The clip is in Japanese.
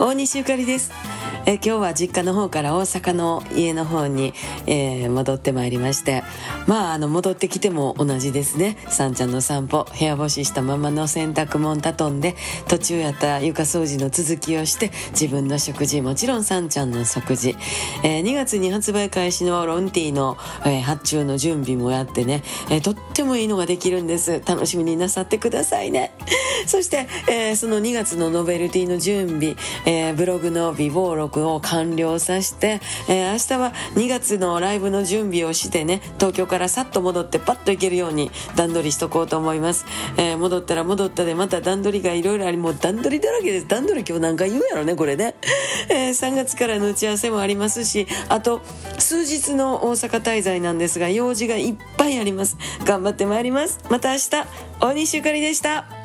大西ゆかりです。え今日は実家の方から大阪の家の方に、えー、戻ってまいりまして。まああの戻ってきても同じですね。さんちゃんの散歩部屋干ししたままの洗濯物畳んで途中やった床掃除の続きをして自分の食事もちろんさんちゃんの食事、えー、2月に発売開始のロンティーの、えー、発注の準備もやってね、えー、とってもいいのができるんです。楽しみになさってくださいね。そして、え、その2月のノベルティの準備、えー、ブログの備忘録を完了させて、えー、明日は2月のライブの準備をしてね東京からさっと戻ってパッと行けるように段取りしとこうと思います、えー、戻ったら戻ったでまた段取りがいろいろありもう段取りだらけです。段取り今日何回言うやろねこれね、えー、3月からの打ち合わせもありますしあと数日の大阪滞在なんですが用事がいっぱいあります。頑張ってまいります。また明日大西ゆかりでした。